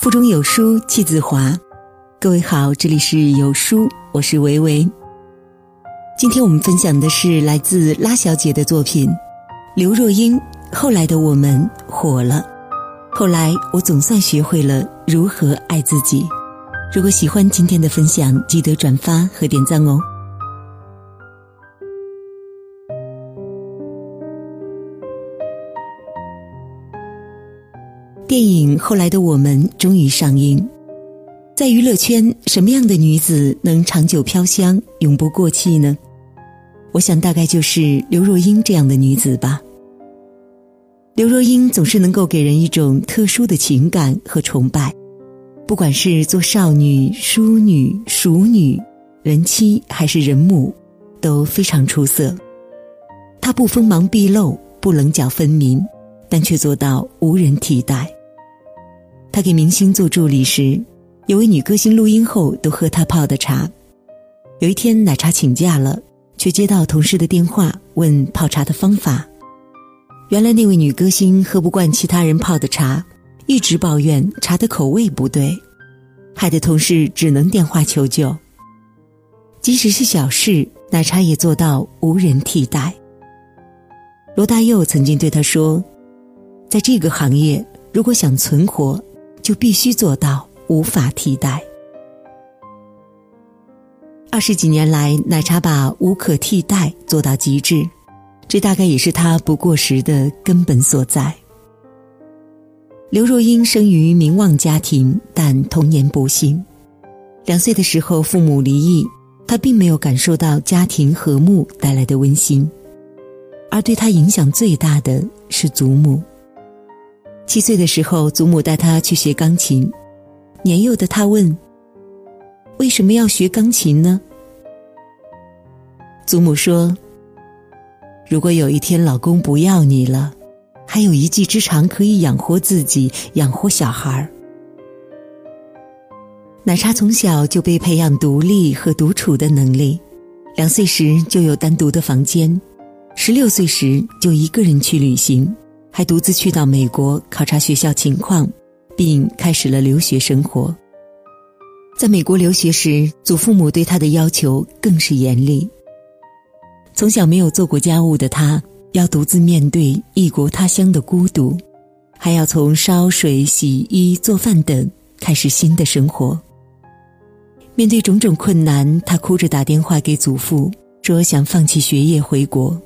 腹中有书气自华。各位好，这里是有书，我是维维。今天我们分享的是来自拉小姐的作品《刘若英》。后来的我们火了，后来我总算学会了如何爱自己。如果喜欢今天的分享，记得转发和点赞哦。电影《后来的我们》终于上映。在娱乐圈，什么样的女子能长久飘香、永不过气呢？我想，大概就是刘若英这样的女子吧。刘若英总是能够给人一种特殊的情感和崇拜，不管是做少女、淑女、熟女、人妻还是人母，都非常出色。她不锋芒毕露，不棱角分明，但却做到无人替代。他给明星做助理时，有位女歌星录音后都喝他泡的茶。有一天奶茶请假了，却接到同事的电话，问泡茶的方法。原来那位女歌星喝不惯其他人泡的茶，一直抱怨茶的口味不对，害得同事只能电话求救。即使是小事，奶茶也做到无人替代。罗大佑曾经对他说：“在这个行业，如果想存活。”就必须做到无法替代。二十几年来，奶茶把无可替代做到极致，这大概也是他不过时的根本所在。刘若英生于名望家庭，但童年不幸，两岁的时候父母离异，她并没有感受到家庭和睦带来的温馨，而对她影响最大的是祖母。七岁的时候，祖母带他去学钢琴。年幼的他问：“为什么要学钢琴呢？”祖母说：“如果有一天老公不要你了，还有一技之长可以养活自己，养活小孩。”奶茶从小就被培养独立和独处的能力，两岁时就有单独的房间，十六岁时就一个人去旅行。还独自去到美国考察学校情况，并开始了留学生活。在美国留学时，祖父母对他的要求更是严厉。从小没有做过家务的他，要独自面对异国他乡的孤独，还要从烧水、洗衣、做饭等开始新的生活。面对种种困难，他哭着打电话给祖父，说想放弃学业回国。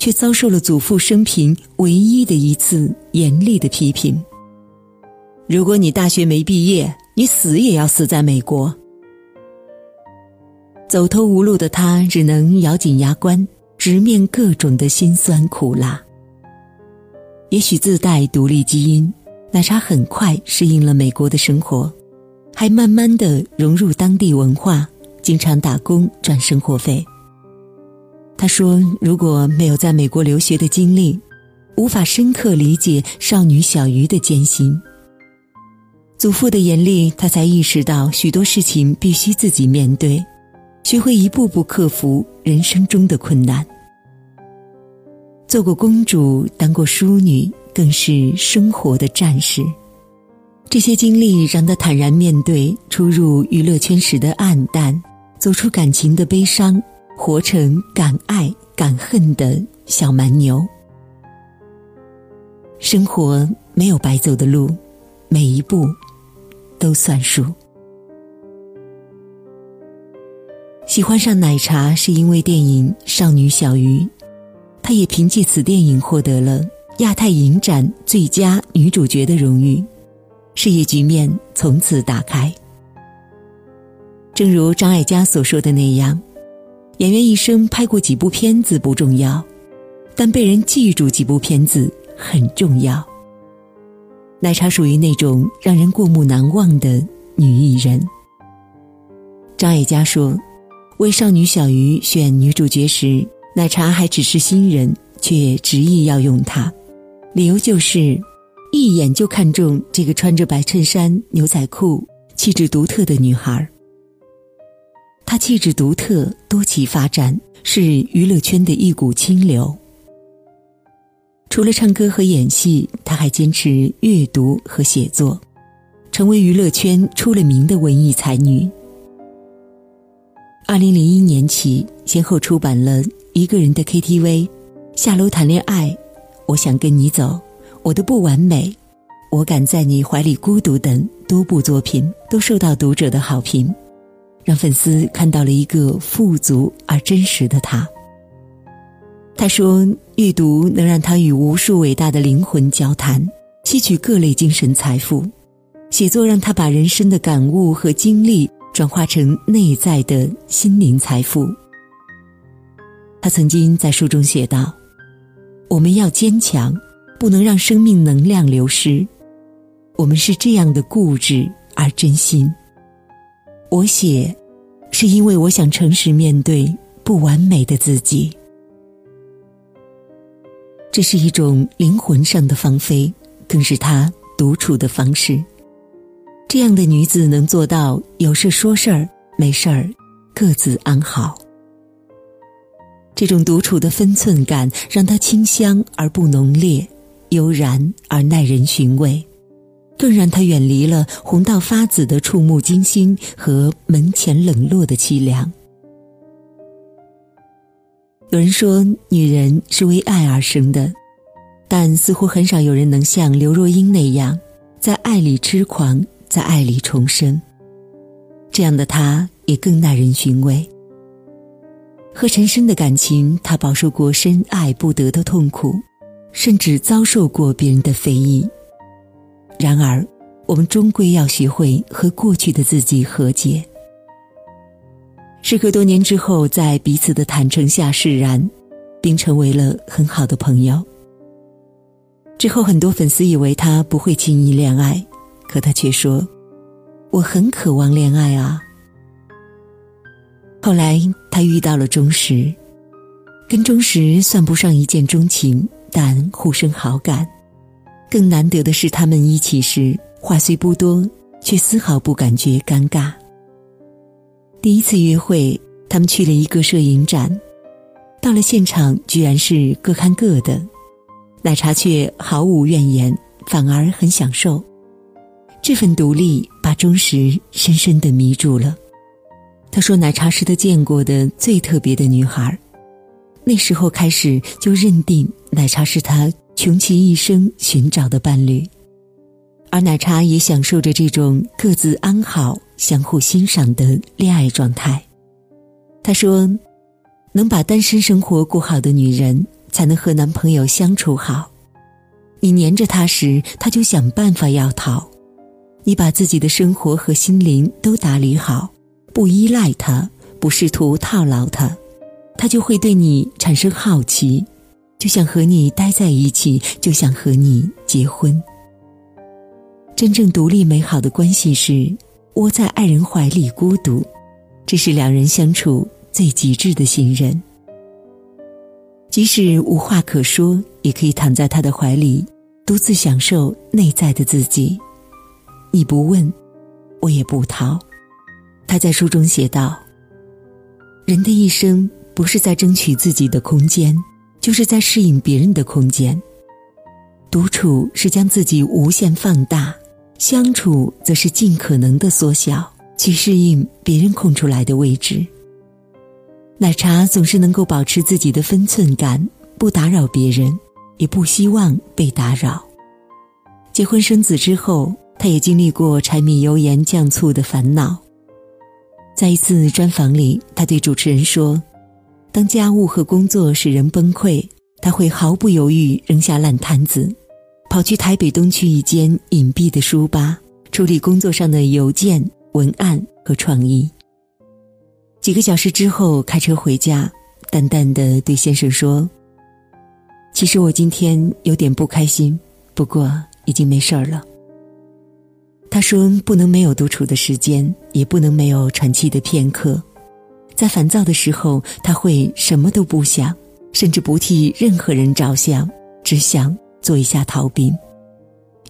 却遭受了祖父生平唯一的一次严厉的批评。如果你大学没毕业，你死也要死在美国。走投无路的他只能咬紧牙关，直面各种的辛酸苦辣。也许自带独立基因，奶茶很快适应了美国的生活，还慢慢的融入当地文化，经常打工赚生活费。他说：“如果没有在美国留学的经历，无法深刻理解少女小鱼的艰辛。祖父的严厉，他才意识到许多事情必须自己面对，学会一步步克服人生中的困难。做过公主，当过淑女，更是生活的战士。这些经历让他坦然面对初入娱乐圈时的黯淡，走出感情的悲伤。”活成敢爱敢恨的小蛮牛。生活没有白走的路，每一步都算数。喜欢上奶茶是因为电影《少女小鱼》，她也凭借此电影获得了亚太影展最佳女主角的荣誉，事业局面从此打开。正如张艾嘉所说的那样。演员一生拍过几部片子不重要，但被人记住几部片子很重要。奶茶属于那种让人过目难忘的女艺人。张艾嘉说：“为少女小鱼选女主角时，奶茶还只是新人，却执意要用她，理由就是一眼就看中这个穿着白衬衫、牛仔裤、气质独特的女孩。”她气质独特，多岐发展，是娱乐圈的一股清流。除了唱歌和演戏，她还坚持阅读和写作，成为娱乐圈出了名的文艺才女。二零零一年起，先后出版了《一个人的 KTV》《下楼谈恋爱》《我想跟你走》《我的不完美》《我敢在你怀里孤独》等多部作品，都受到读者的好评，让粉丝看到了一个富足而真实的他。他说：“阅读能让他与无数伟大的灵魂交谈，吸取各类精神财富；写作让他把人生的感悟和经历转化成内在的心灵财富。”他曾经在书中写道：“我们要坚强，不能让生命能量流失。我们是这样的固执而真心。我写，是因为我想诚实面对不完美的自己。”这是一种灵魂上的放飞，更是她独处的方式。这样的女子能做到有事说事儿，没事儿各自安好。这种独处的分寸感，让她清香而不浓烈，悠然而耐人寻味，更让她远离了红到发紫的触目惊心和门前冷落的凄凉。有人说，女人是为爱而生的，但似乎很少有人能像刘若英那样，在爱里痴狂，在爱里重生。这样的她也更耐人寻味。和陈升的感情，她饱受过深爱不得的痛苦，甚至遭受过别人的非议。然而，我们终归要学会和过去的自己和解。时隔多年之后，在彼此的坦诚下释然，并成为了很好的朋友。之后，很多粉丝以为他不会轻易恋爱，可他却说：“我很渴望恋爱啊。”后来，他遇到了钟石，跟钟石算不上一见钟情，但互生好感。更难得的是，他们一起时话虽不多，却丝毫不感觉尴尬。第一次约会，他们去了一个摄影展，到了现场，居然是各看各的，奶茶却毫无怨言，反而很享受。这份独立把钟石深深的迷住了。他说：“奶茶是他见过的最特别的女孩，那时候开始就认定奶茶是他穷其一生寻找的伴侣，而奶茶也享受着这种各自安好。”相互欣赏的恋爱状态。他说：“能把单身生活过好的女人，才能和男朋友相处好。你黏着他时，他就想办法要逃；你把自己的生活和心灵都打理好，不依赖他，不试图套牢他，他就会对你产生好奇，就想和你待在一起，就想和你结婚。真正独立美好的关系是。”窝在爱人怀里孤独，这是两人相处最极致的信任。即使无话可说，也可以躺在他的怀里，独自享受内在的自己。你不问，我也不逃。他在书中写道：“人的一生不是在争取自己的空间，就是在适应别人的空间。独处是将自己无限放大。”相处则是尽可能的缩小，去适应别人空出来的位置。奶茶总是能够保持自己的分寸感，不打扰别人，也不希望被打扰。结婚生子之后，他也经历过柴米油盐酱醋的烦恼。在一次专访里，他对主持人说：“当家务和工作使人崩溃，他会毫不犹豫扔下烂摊子。”跑去台北东区一间隐蔽的书吧，处理工作上的邮件、文案和创意。几个小时之后，开车回家，淡淡的对先生说：“其实我今天有点不开心，不过已经没事儿了。”他说：“不能没有独处的时间，也不能没有喘气的片刻。在烦躁的时候，他会什么都不想，甚至不替任何人着想，只想。”做一下逃兵。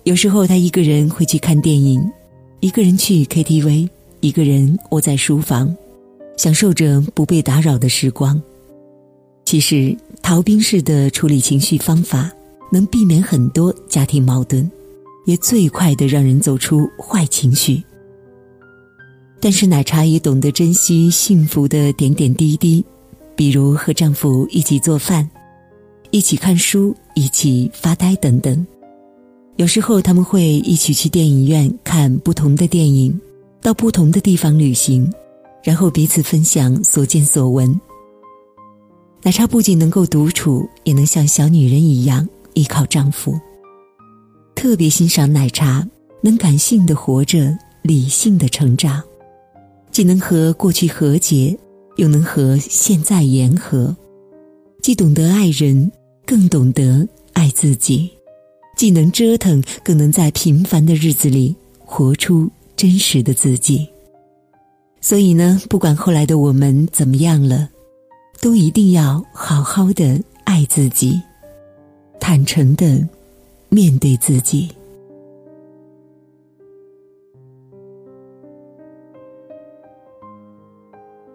有时候他一个人会去看电影，一个人去 KTV，一个人窝在书房，享受着不被打扰的时光。其实逃兵式的处理情绪方法，能避免很多家庭矛盾，也最快的让人走出坏情绪。但是奶茶也懂得珍惜幸福的点点滴滴，比如和丈夫一起做饭，一起看书，一起发呆等等。有时候他们会一起去电影院看不同的电影，到不同的地方旅行，然后彼此分享所见所闻。奶茶不仅能够独处，也能像小女人一样依靠丈夫。特别欣赏奶茶能感性的活着，理性的成长，既能和过去和解，又能和现在言和，既懂得爱人，更懂得爱自己，既能折腾，更能在平凡的日子里活出真实的自己。所以呢，不管后来的我们怎么样了。都一定要好好的爱自己，坦诚的面对自己。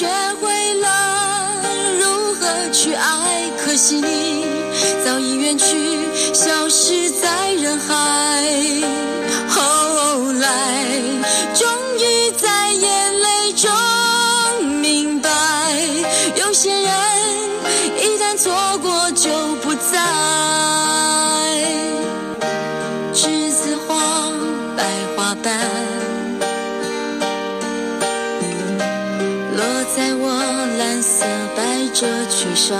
学会了如何去爱可惜你早已远去消失在人海。蓝色白褶裙上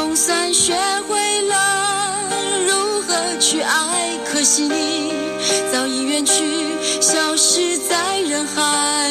总算学会了如何去爱，可惜你早已远去，消失在人海。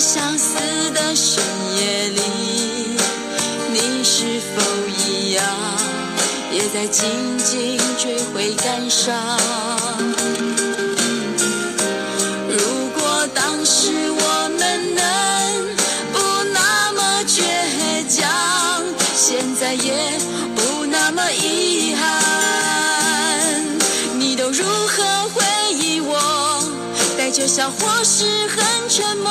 相思的深夜里，你是否一样，也在静静追悔感伤？如果当时我们能不那么倔强，现在也不那么遗憾。你都如何回忆我？带着笑或是很沉默？